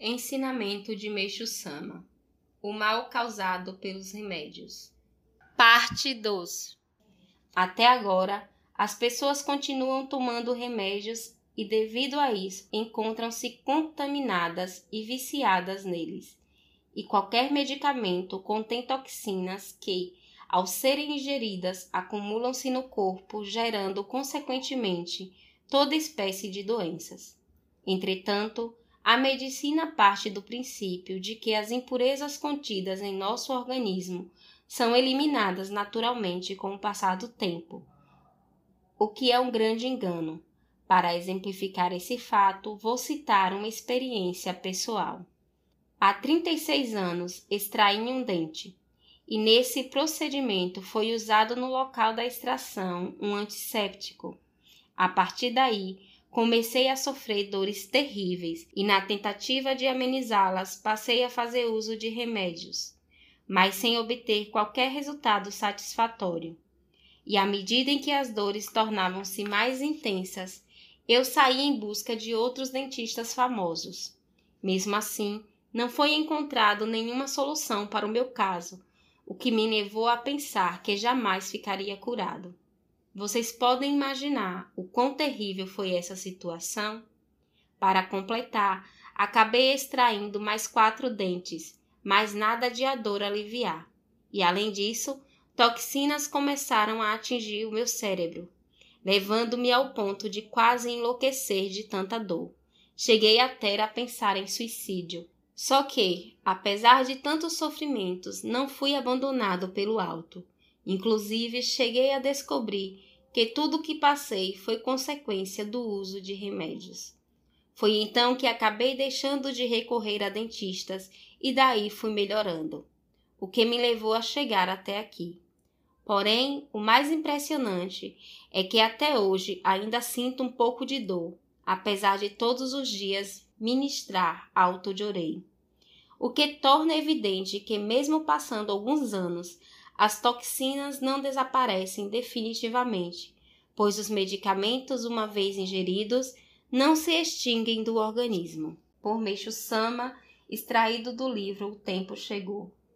Ensinamento de Meixo Sama O mal causado pelos remédios. Parte 2 Até agora, as pessoas continuam tomando remédios e, devido a isso, encontram-se contaminadas e viciadas neles. E qualquer medicamento contém toxinas que, ao serem ingeridas, acumulam-se no corpo, gerando, consequentemente, toda espécie de doenças. Entretanto, a medicina parte do princípio de que as impurezas contidas em nosso organismo são eliminadas naturalmente com o passar do tempo, o que é um grande engano. Para exemplificar esse fato, vou citar uma experiência pessoal. Há 36 anos extraí um dente, e nesse procedimento foi usado no local da extração um antisséptico. A partir daí, comecei a sofrer dores terríveis e, na tentativa de amenizá-las, passei a fazer uso de remédios, mas sem obter qualquer resultado satisfatório. E à medida em que as dores tornavam-se mais intensas, eu saí em busca de outros dentistas famosos. Mesmo assim, não foi encontrado nenhuma solução para o meu caso, o que me levou a pensar que jamais ficaria curado. Vocês podem imaginar o quão terrível foi essa situação? Para completar, acabei extraindo mais quatro dentes, mas nada de a dor aliviar. E além disso, toxinas começaram a atingir o meu cérebro, levando-me ao ponto de quase enlouquecer de tanta dor. Cheguei até a pensar em suicídio. Só que, apesar de tantos sofrimentos, não fui abandonado pelo alto. Inclusive, cheguei a descobrir que tudo o que passei foi consequência do uso de remédios. Foi então que acabei deixando de recorrer a dentistas e daí fui melhorando, o que me levou a chegar até aqui. Porém, o mais impressionante é que até hoje ainda sinto um pouco de dor, apesar de todos os dias ministrar alto de orei. O que torna evidente que, mesmo passando alguns anos, as toxinas não desaparecem definitivamente, pois os medicamentos, uma vez ingeridos, não se extinguem do organismo. Por Meixo Sama, extraído do livro O Tempo Chegou.